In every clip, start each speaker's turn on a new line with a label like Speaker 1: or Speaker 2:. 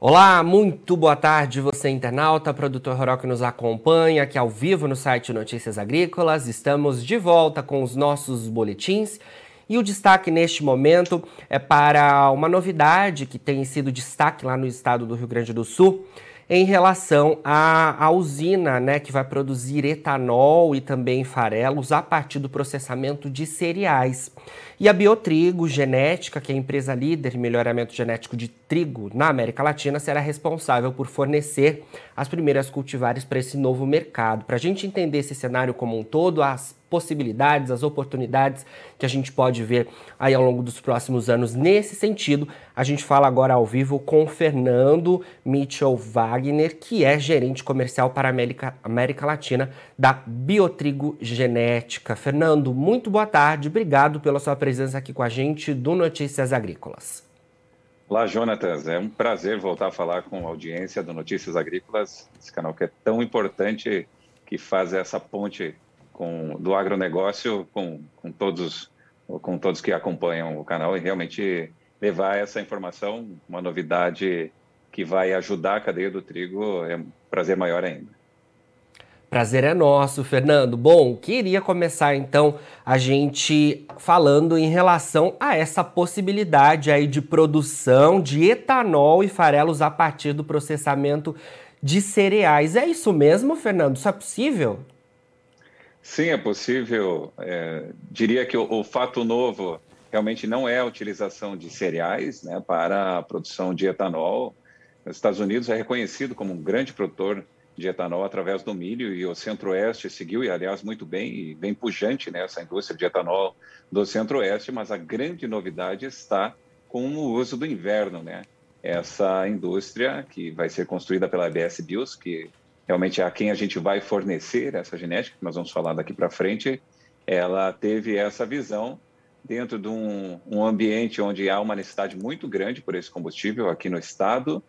Speaker 1: Olá, muito boa tarde, você internauta, produtor rural que nos acompanha aqui ao vivo no site Notícias Agrícolas. Estamos de volta com os nossos boletins e o destaque neste momento é para uma novidade que tem sido destaque lá no estado do Rio Grande do Sul em relação à, à usina né, que vai produzir etanol e também farelos a partir do processamento de cereais. E a Biotrigo Genética, que é a empresa líder em melhoramento genético de trigo na América Latina, será responsável por fornecer as primeiras cultivares para esse novo mercado. Para a gente entender esse cenário como um todo, as possibilidades, as oportunidades que a gente pode ver aí ao longo dos próximos anos nesse sentido. A gente fala agora ao vivo com Fernando Mitchell Wagner, que é gerente comercial para a América, América Latina da Biotrigo Genética. Fernando, muito boa tarde, obrigado pela sua presença aqui com a gente do Notícias Agrícolas.
Speaker 2: Olá, Jonatas. É um prazer voltar a falar com a audiência do Notícias Agrícolas, esse canal que é tão importante, que faz essa ponte com, do agronegócio com, com, todos, com todos que acompanham o canal e realmente levar essa informação, uma novidade que vai ajudar a cadeia do trigo, é um prazer maior ainda.
Speaker 1: Prazer é nosso, Fernando. Bom, queria começar então a gente falando em relação a essa possibilidade aí de produção de etanol e farelos a partir do processamento de cereais. É isso mesmo, Fernando? Isso é possível?
Speaker 2: Sim, é possível. É, diria que o, o, fato novo realmente não é a utilização de cereais né, para a produção de etanol. Os Estados Unidos é reconhecido como um grande produtor de etanol através do milho e o Centro-Oeste seguiu, e aliás, muito bem, e bem pujante né, indústria de etanol do Centro-Oeste, mas a grande novidade está com o uso do inverno, né? Essa indústria que vai ser construída pela ABS Bios, que realmente a quem a gente vai fornecer essa genética, que nós vamos falar daqui para frente, ela teve essa visão dentro de um, um, ambiente onde há uma necessidade muito grande por esse combustível aqui no estado,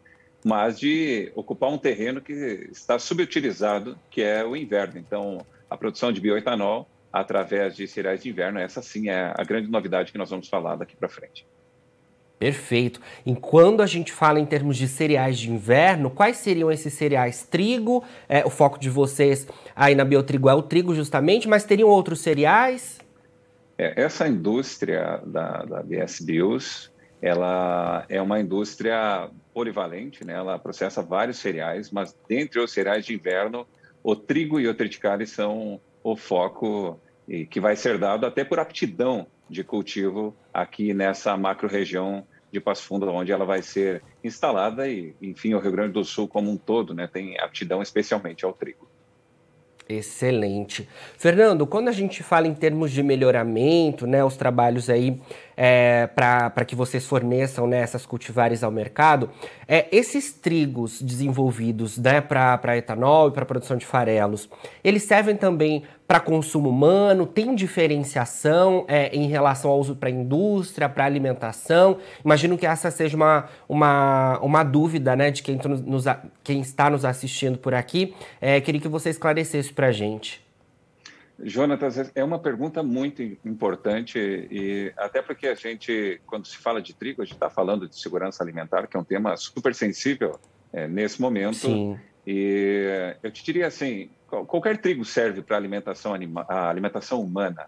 Speaker 2: mas de ocupar um terreno que está subutilizado, que é o inverno. Então, a produção de bioetanol através de cereais de inverno, essa sim é a grande novidade que nós vamos falar daqui para frente.
Speaker 1: Perfeito. E quando a gente fala em termos de cereais de inverno, quais seriam esses cereais? Trigo, é, o foco de vocês aí na Biotrigo é o trigo justamente, mas teriam outros cereais?
Speaker 2: É, essa indústria da, da BS Bios, ela é uma indústria polivalente, né? ela processa vários cereais, mas dentre os cereais de inverno, o trigo e o triticale são o foco que vai ser dado até por aptidão de cultivo aqui nessa macro-região de Passo Fundo, onde ela vai ser instalada e, enfim, o Rio Grande do Sul como um todo né, tem aptidão especialmente ao trigo.
Speaker 1: Excelente. Fernando, quando a gente fala em termos de melhoramento, né, os trabalhos aí é, para que vocês forneçam né, essas cultivares ao mercado, é, esses trigos desenvolvidos né, para etanol e para produção de farelos, eles servem também para consumo humano? Tem diferenciação é, em relação ao uso para indústria, para alimentação? Imagino que essa seja uma, uma, uma dúvida né, de quem, nos, quem está nos assistindo por aqui. É, queria que você esclarecesse para a gente.
Speaker 2: Jonatas, é uma pergunta muito importante e até porque a gente, quando se fala de trigo, a gente está falando de segurança alimentar, que é um tema super sensível é, nesse momento. Sim. E eu te diria assim, qualquer trigo serve para alimentação a alimentação humana,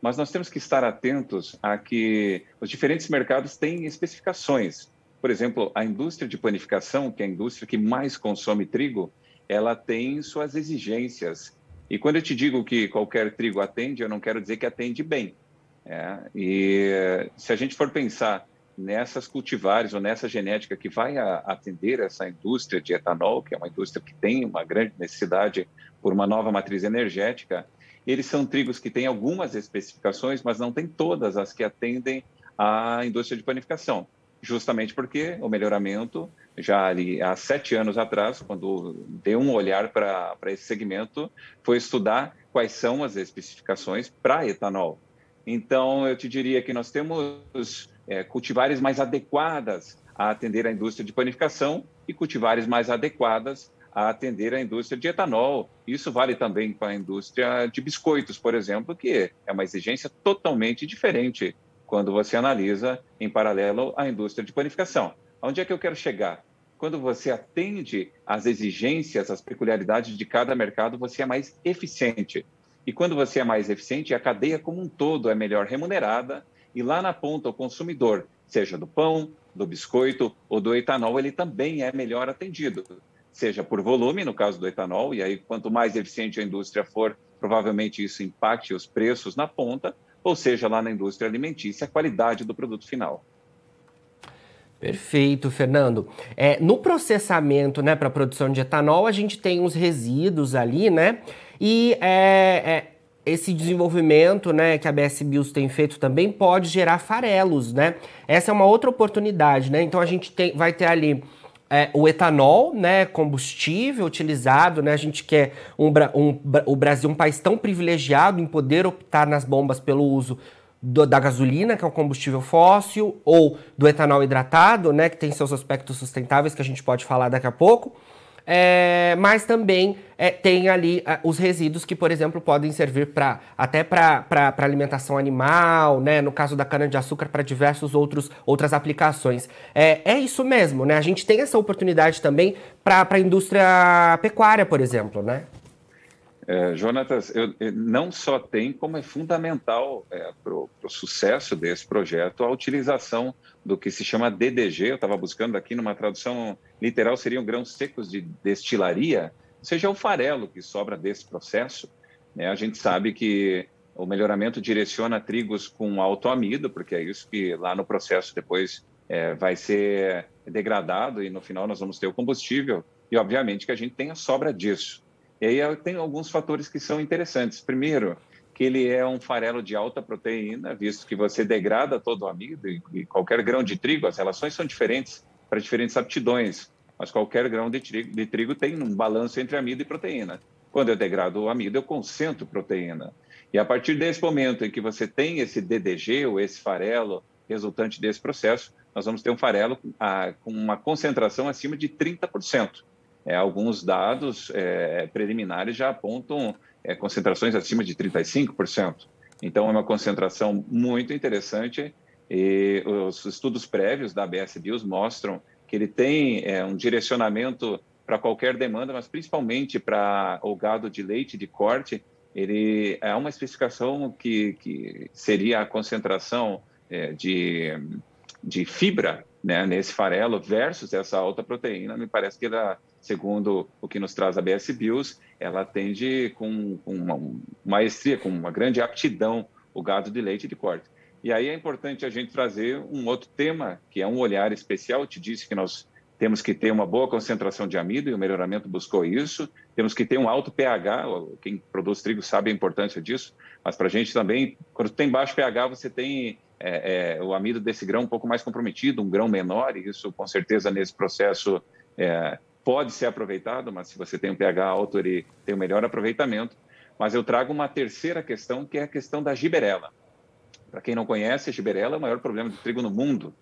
Speaker 2: mas nós temos que estar atentos a que os diferentes mercados têm especificações. Por exemplo, a indústria de panificação, que é a indústria que mais consome trigo, ela tem suas exigências e quando eu te digo que qualquer trigo atende, eu não quero dizer que atende bem. É? E se a gente for pensar nessas cultivares ou nessa genética que vai atender essa indústria de etanol, que é uma indústria que tem uma grande necessidade por uma nova matriz energética, eles são trigos que têm algumas especificações, mas não tem todas as que atendem à indústria de panificação, justamente porque o melhoramento já ali há sete anos atrás, quando deu um olhar para esse segmento, foi estudar quais são as especificações para etanol. Então, eu te diria que nós temos é, cultivares mais adequadas a atender a indústria de panificação e cultivares mais adequadas a atender a indústria de etanol. Isso vale também para a indústria de biscoitos, por exemplo, que é uma exigência totalmente diferente quando você analisa em paralelo a indústria de panificação. Onde é que eu quero chegar? quando você atende às exigências, às peculiaridades de cada mercado, você é mais eficiente. E quando você é mais eficiente, a cadeia como um todo é melhor remunerada e lá na ponta o consumidor, seja do pão, do biscoito ou do etanol, ele também é melhor atendido, seja por volume, no caso do etanol, e aí quanto mais eficiente a indústria for, provavelmente isso impacte os preços na ponta, ou seja, lá na indústria alimentícia, a qualidade do produto final.
Speaker 1: Perfeito, Fernando. É, no processamento, né, para produção de etanol, a gente tem uns resíduos ali, né? E é, é, esse desenvolvimento, né, que a BS Bios tem feito também pode gerar farelos, né? Essa é uma outra oportunidade, né? Então a gente tem, vai ter ali é, o etanol, né, combustível utilizado, né? A gente quer um, um, o Brasil um país tão privilegiado em poder optar nas bombas pelo uso do, da gasolina, que é um combustível fóssil, ou do etanol hidratado, né, que tem seus aspectos sustentáveis que a gente pode falar daqui a pouco. É, mas também é, tem ali é, os resíduos que, por exemplo, podem servir para até para alimentação animal, né? No caso da cana-de-açúcar, para diversos outros outras aplicações. É, é isso mesmo, né? A gente tem essa oportunidade também para a indústria pecuária, por exemplo, né?
Speaker 2: É, Jonatas, eu, não só tem, como é fundamental é, para o sucesso desse projeto a utilização do que se chama DDG. Eu estava buscando aqui numa tradução literal, seriam grãos secos de destilaria, ou seja, o farelo que sobra desse processo. Né? A gente sabe que o melhoramento direciona trigos com alto amido, porque é isso que lá no processo depois é, vai ser degradado e no final nós vamos ter o combustível. E obviamente que a gente tem a sobra disso. E aí tem alguns fatores que são interessantes. Primeiro, que ele é um farelo de alta proteína, visto que você degrada todo o amido e, qualquer grão de trigo, as relações são diferentes para diferentes aptidões, mas qualquer grão de trigo, de trigo tem um balanço entre amido e proteína. Quando eu degrado o amido, eu concentro proteína. E a partir desse momento em que você tem esse DDG, ou esse farelo resultante desse processo, nós vamos ter um farelo com uma concentração acima de 30%. É, alguns dados é, preliminares já apontam é, concentrações acima de 35%. Então, é uma concentração muito interessante e os estudos prévios da ABS Bios mostram que ele tem é, um direcionamento para qualquer demanda, mas principalmente para o gado de leite de corte, ele é uma especificação que, que seria a concentração é, de, de fibra né, nesse farelo versus essa alta proteína, me parece que ela segundo o que nos traz a BS Bios, ela atende com, com uma maestria, com uma grande aptidão o gado de leite de corte. E aí é importante a gente trazer um outro tema, que é um olhar especial. Eu te disse que nós temos que ter uma boa concentração de amido, e o melhoramento buscou isso. Temos que ter um alto pH, quem produz trigo sabe a importância disso, mas para a gente também, quando tem baixo pH, você tem é, é, o amido desse grão um pouco mais comprometido, um grão menor, e isso com certeza nesse processo é, pode ser aproveitado, mas se você tem um pH alto, ele tem um melhor aproveitamento. Mas eu trago uma terceira questão, que é a questão da giberela. Para quem não conhece, a giberela é o maior problema de trigo no mundo,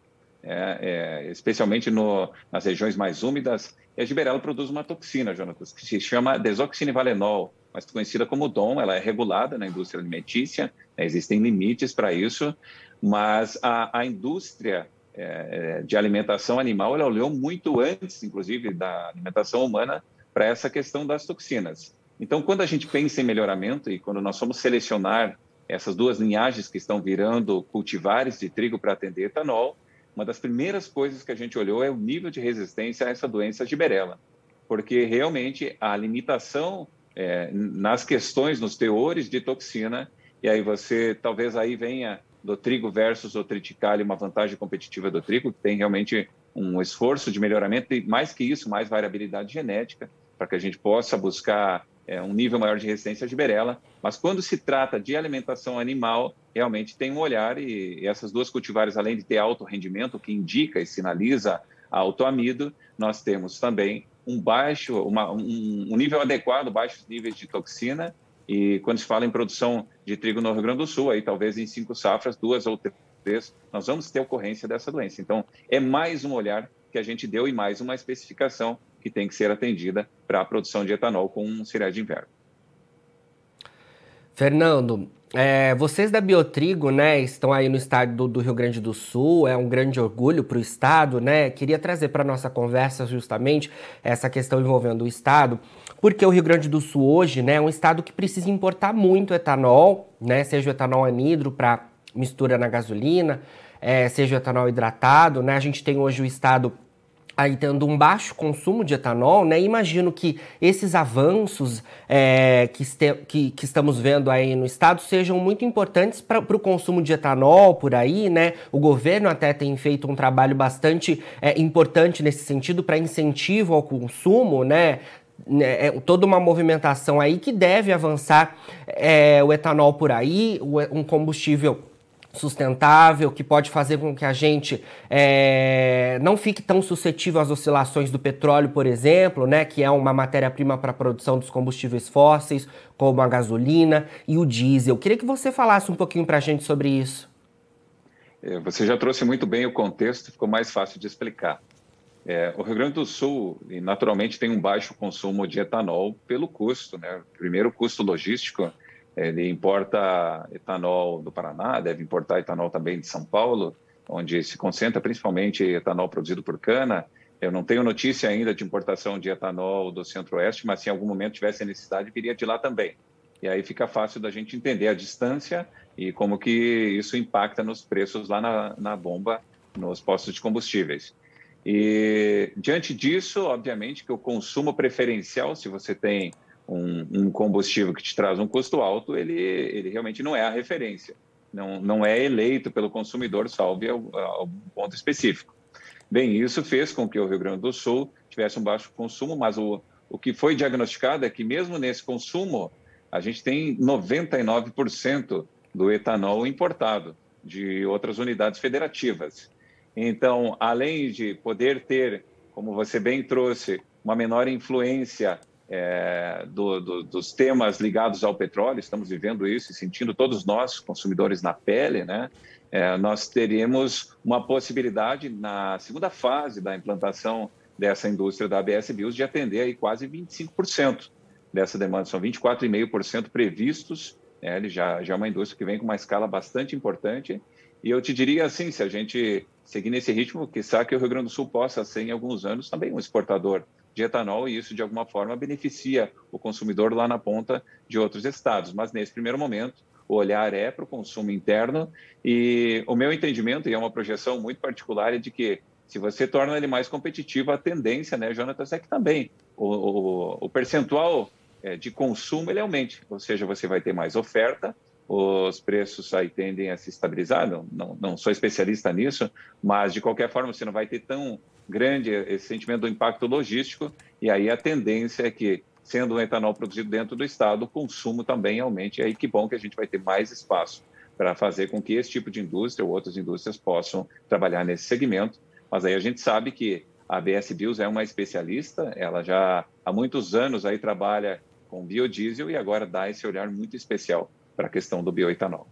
Speaker 2: é, é, especialmente no, nas regiões mais úmidas. E a giberela produz uma toxina, Jonatas, que se chama desoxinivalenol, mais conhecida como DOM. Ela é regulada na indústria alimentícia, né, existem limites para isso, mas a, a indústria é, de alimentação animal, ela olhou muito antes, inclusive, da alimentação humana para essa questão das toxinas. Então, quando a gente pensa em melhoramento e quando nós fomos selecionar essas duas linhagens que estão virando cultivares de trigo para atender etanol, uma das primeiras coisas que a gente olhou é o nível de resistência a essa doença giberela, porque realmente a limitação é, nas questões, nos teores de toxina, e aí você talvez aí venha do trigo versus o triticale, uma vantagem competitiva do trigo, que tem realmente um esforço de melhoramento e, mais que isso, mais variabilidade genética, para que a gente possa buscar é, um nível maior de resistência à giberela. Mas quando se trata de alimentação animal, realmente tem um olhar e, e essas duas cultivares, além de ter alto rendimento, que indica e sinaliza alto amido, nós temos também um baixo, uma, um, um nível adequado, baixos níveis de toxina e quando se fala em produção de trigo no Rio Grande do Sul, aí talvez em cinco safras, duas ou três, nós vamos ter ocorrência dessa doença. Então, é mais um olhar que a gente deu e mais uma especificação que tem que ser atendida para a produção de etanol com um cereais de inverno.
Speaker 1: Fernando, É, vocês da Biotrigo, né, estão aí no estado do, do Rio Grande do Sul, é um grande orgulho para o estado, né? Queria trazer para nossa conversa justamente essa questão envolvendo o estado, porque o Rio Grande do Sul hoje, né, é um estado que precisa importar muito etanol, né, seja o etanol anidro para mistura na gasolina, é, seja o etanol hidratado, né? A gente tem hoje o estado aí tendo um baixo consumo de etanol, né? Imagino que esses avanços é, que, este, que, que, estamos vendo aí no estado sejam muito importantes para o consumo de etanol por aí, né? O governo até tem feito um trabalho bastante é, importante nesse sentido para incentivo ao consumo, né? É, é toda uma movimentação aí que deve avançar é, o etanol por aí, um combustível sustentável, que pode fazer com que a gente é, não fique tão suscetível às oscilações do petróleo, por exemplo, né, que é uma matéria-prima para a produção dos combustíveis fósseis, como a gasolina e o diesel. Queria que você falasse um pouquinho para a gente sobre isso.
Speaker 2: É, você já trouxe muito bem o contexto, ficou mais fácil de explicar. É, o Rio Grande do Sul, naturalmente, tem um baixo consumo de etanol pelo custo. Né? Primeiro, custo logístico ele importa etanol do Paraná, deve importar etanol também de São Paulo, onde se concentra principalmente etanol produzido por cana. Eu não tenho notícia ainda de importação de etanol do Centro-Oeste, mas se em algum momento tivesse necessidade, viria de lá também. E aí fica fácil da gente entender a distância e como que isso impacta nos preços lá na, na bomba, nos postos de combustíveis. E diante disso, obviamente que o consumo preferencial, se você tem um, um, combustível que te traz um custo alto, ele, ele realmente não é a referência. Não, não é eleito pelo consumidor, salve ao, ponto específico. Bem, isso fez com que o Rio Grande do Sul tivesse um baixo consumo, mas o, o que foi diagnosticado é que mesmo nesse consumo, a gente tem 99% do etanol importado de outras unidades federativas. Então, além de poder ter, como você bem trouxe, uma menor influência é, do, do, dos temas ligados ao petróleo, estamos vivendo isso e sentindo todos nós, consumidores, na pele, né? É, nós teríamos uma possibilidade na segunda fase da implantação dessa indústria da ABS Bios de atender aí quase 25% dessa demanda, são 24,5% previstos, é, ele já, já é uma indústria que vem com uma escala bastante importante, e eu te diria assim, se a gente seguir nesse ritmo, que que o Rio Grande do Sul possa ser em alguns anos também um exportador de etanol e isso de alguma forma beneficia o consumidor lá na ponta de outros estados. Mas nesse primeiro momento, o olhar é para o consumo interno e o meu entendimento, e é uma projeção muito particular, é de que se você torna ele mais competitivo, a tendência, né, Jonatas, é que também o, o, o percentual é, de consumo ele aumente, ou seja, você vai ter mais oferta, os preços aí tendem a se estabilizar, não, não, não sou especialista nisso, mas de qualquer forma você não vai ter tão grande esse sentimento do impacto logístico, e aí a tendência é que, sendo um etanol produzido dentro do estado, o consumo também aumente, e aí que bom que a gente vai ter mais espaço para fazer com que esse tipo de indústria ou outras indústrias possam trabalhar nesse segmento, mas aí a gente sabe que a BS Bios é uma especialista, ela já há muitos anos aí trabalha com biodiesel e agora dá esse olhar muito especial para a questão do bioetanol.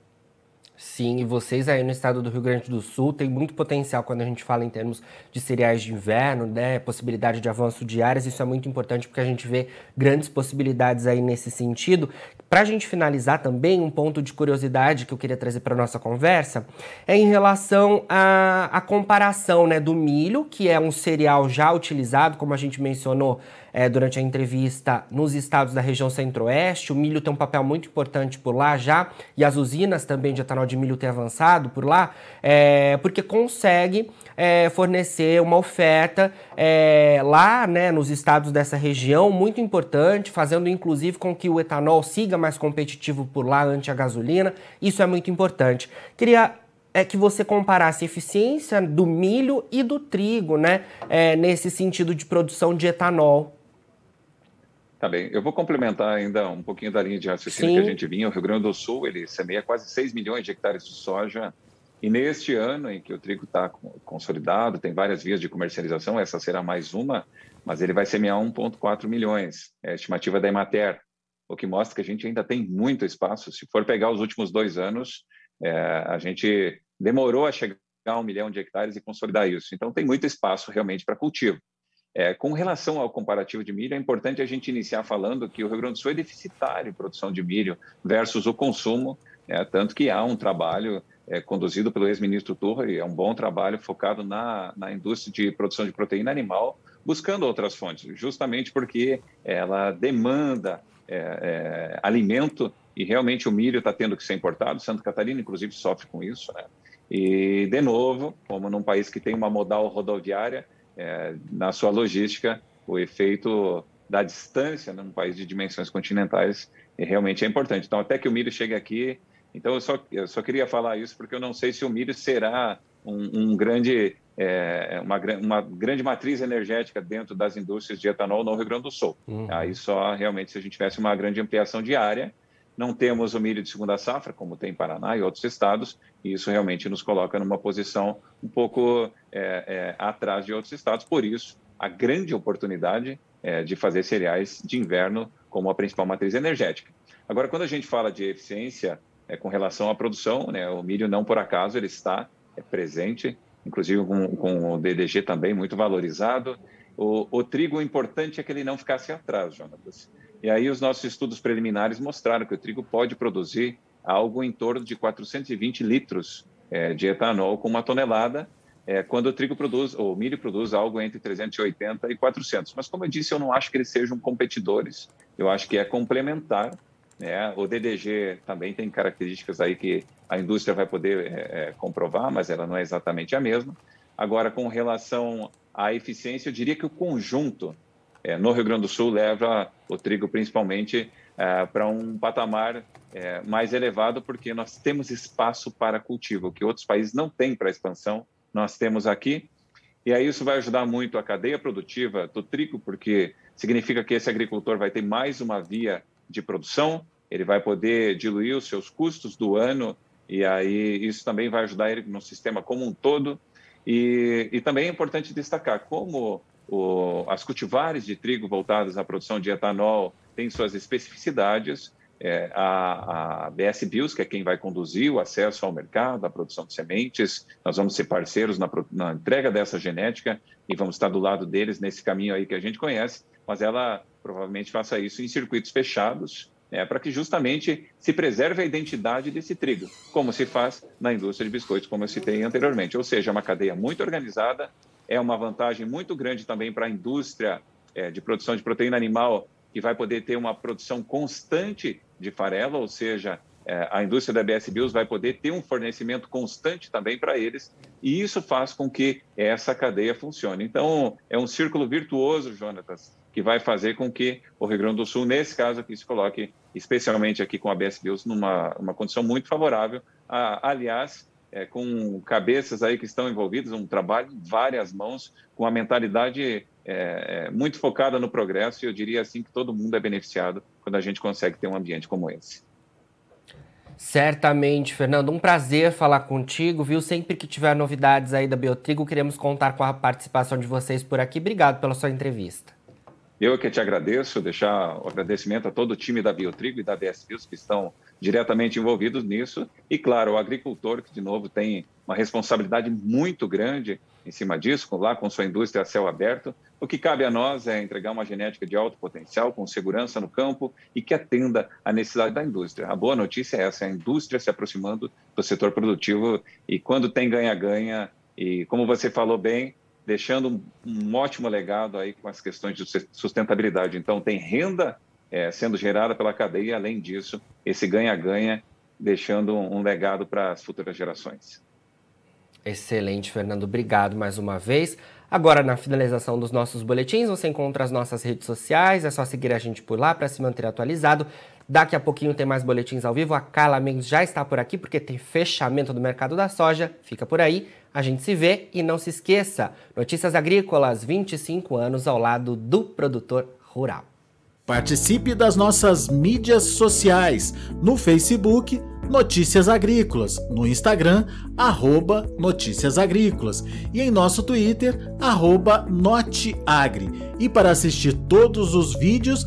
Speaker 1: Sim, e vocês aí no estado do Rio Grande do Sul têm muito potencial quando a gente fala em termos de cereais de inverno, né? Possibilidade de avanço de áreas, isso é muito importante porque a gente vê grandes possibilidades aí nesse sentido. Para a gente finalizar também, um ponto de curiosidade que eu queria trazer para nossa conversa é em relação à, à comparação né, do milho, que é um cereal já utilizado, como a gente mencionou é, durante a entrevista nos estados da região centro-oeste. O milho tem um papel muito importante por lá já, e as usinas também de etanol de milho têm avançado por lá, é, porque consegue é, fornecer uma oferta é, lá né, nos estados dessa região muito importante, fazendo inclusive com que o etanol siga mais competitivo por lá ante a gasolina. Isso é muito importante. Queria é que você comparasse a eficiência do milho e do trigo, né? É, nesse sentido de produção de etanol.
Speaker 2: Tá bem, eu vou complementar ainda um pouquinho da linha de raciocínio Sim. que a gente vinha. O Rio Grande do Sul, ele semeia quase 6 milhões de hectares de soja e neste ano em que o trigo está consolidado, tem várias vias de comercialização, essa será mais uma, mas ele vai semear 1,4 milhões, é a estimativa da Emater, o que mostra que a gente ainda tem muito espaço. Se for pegar os últimos dois anos, é, a gente demorou a chegar a um milhão de hectares e consolidar isso. Então, tem muito espaço realmente para cultivo. É, com relação ao comparativo de milho, é importante a gente iniciar falando que o Rio Grande do Sul é deficitário em produção de milho versus o consumo É, tanto que há um trabalho é, conduzido pelo ex-ministro Turra, e é um bom trabalho focado na, na indústria de produção de proteína animal, buscando outras fontes, justamente porque ela demanda é, é, alimento e realmente o milho está tendo que ser importado. Santa Catarina, inclusive, sofre com isso. Né? E, de novo, como num país que tem uma modal rodoviária, é, na sua logística, o efeito da distância num país de dimensões continentais realmente é importante. Então, até que o milho chegue aqui, então eu só, eu só queria falar isso porque eu não sei se o milho será um, um grande, é, uma, uma, grande matriz energética dentro das indústrias de etanol no Rio Grande do Sul. Uhum. Aí só realmente se a gente tivesse uma grande ampliação de área, não temos o milho de segunda safra, como tem em Paraná e outros estados, e isso realmente nos coloca numa posição um pouco é, é, atrás de outros estados. Por isso, a grande oportunidade é, de fazer cereais de inverno como a principal matriz energética. Agora, quando a gente fala de eficiência é, com relação à produção, né, o milho não por acaso ele está é, presente, inclusive com, com, o DDG também muito valorizado. O, o trigo, o importante é que ele não ficasse atrás, Jonas. E aí os nossos estudos preliminares mostraram que o trigo pode produzir algo em torno de 420 litros é, de etanol com uma tonelada, é, quando o trigo produz, ou o milho produz algo entre 380 e 400. Mas como eu disse, eu não acho que eles sejam competidores. Eu acho que é complementar. Né? O DDG também tem características aí que a indústria vai poder é, é, comprovar, mas ela não é exatamente a mesma. Agora, com relação à eficiência, eu diria que o conjunto é, no Rio Grande do Sul leva o trigo principalmente é, para um patamar é, mais elevado, porque nós temos espaço para cultivo, que outros países não têm para expansão, nós temos aqui. E aí isso vai ajudar muito a cadeia produtiva do trigo, porque significa que esse agricultor vai ter mais uma via de produção, ele vai poder diluir os seus custos do ano, e aí isso também vai ajudar ele no sistema como um todo. E, e também é importante destacar como o, as cultivares de trigo voltadas à produção de etanol têm suas especificidades. É, a, a BS Bios, que é quem vai conduzir o acesso ao mercado, à produção de sementes, nós vamos ser parceiros na, na entrega dessa genética e vamos estar do lado deles nesse caminho aí que a gente conhece, mas ela provavelmente faça isso em circuitos fechados, é, para que justamente se preserve a identidade desse trigo, como se faz na indústria de biscoitos, como eu citei anteriormente. Ou seja, é uma cadeia muito organizada, é uma vantagem muito grande também para a indústria é, de produção de proteína animal, que vai poder ter uma produção constante de farelo, ou seja, é, a indústria da BS Bios vai poder ter um fornecimento constante também para eles, e isso faz com que essa cadeia funcione. Então, é um círculo virtuoso, Jonatas, que vai fazer com que o Rio Grande do Sul, nesse caso aqui, se coloque, especialmente aqui com a BS Bios, numa uma condição muito favorável. Ah, aliás, é, com cabeças aí que estão envolvidas, um trabalho em várias mãos, com a mentalidade é, é, muito focada no progresso, e eu diria assim que todo mundo é beneficiado quando a gente consegue ter um ambiente como esse.
Speaker 1: Certamente, Fernando. Um prazer falar contigo, viu? Sempre que tiver novidades aí da Biotrigo, queremos contar com a participação de vocês por aqui. Obrigado pela sua entrevista.
Speaker 2: Eu que te agradeço, deixar o agradecimento a todo o time da Biotrigo e da BS Bios que estão diretamente envolvidos nisso. E, claro, o agricultor, que, de novo, tem uma responsabilidade muito grande em cima disso, lá com sua indústria a céu aberto. O que cabe a nós é entregar uma genética de alto potencial, com segurança no campo e que atenda à necessidade da indústria. A boa notícia é essa: a indústria se aproximando do setor produtivo e, quando tem ganha-ganha, e como você falou bem, deixando um, ótimo legado aí com as questões de sustentabilidade. Então, tem renda é, sendo gerada pela cadeia, e, além disso, esse ganha-ganha, deixando um legado para as futuras gerações.
Speaker 1: Excelente, Fernando. Obrigado mais uma vez. Agora, na finalização dos nossos boletins, você encontra as nossas redes sociais, é só seguir a gente por lá para se manter atualizado. Daqui a pouquinho tem mais boletins ao vivo. A Carla Mendes já está por aqui porque tem fechamento do mercado da soja. Fica por aí, a gente se vê e não se esqueça: Notícias Agrícolas, 25 anos ao lado do produtor rural.
Speaker 3: Participe das nossas mídias sociais no Facebook Notícias Agrícolas, no Instagram arroba Notícias Agrícolas e em nosso Twitter arroba Noteagri. E para assistir todos os vídeos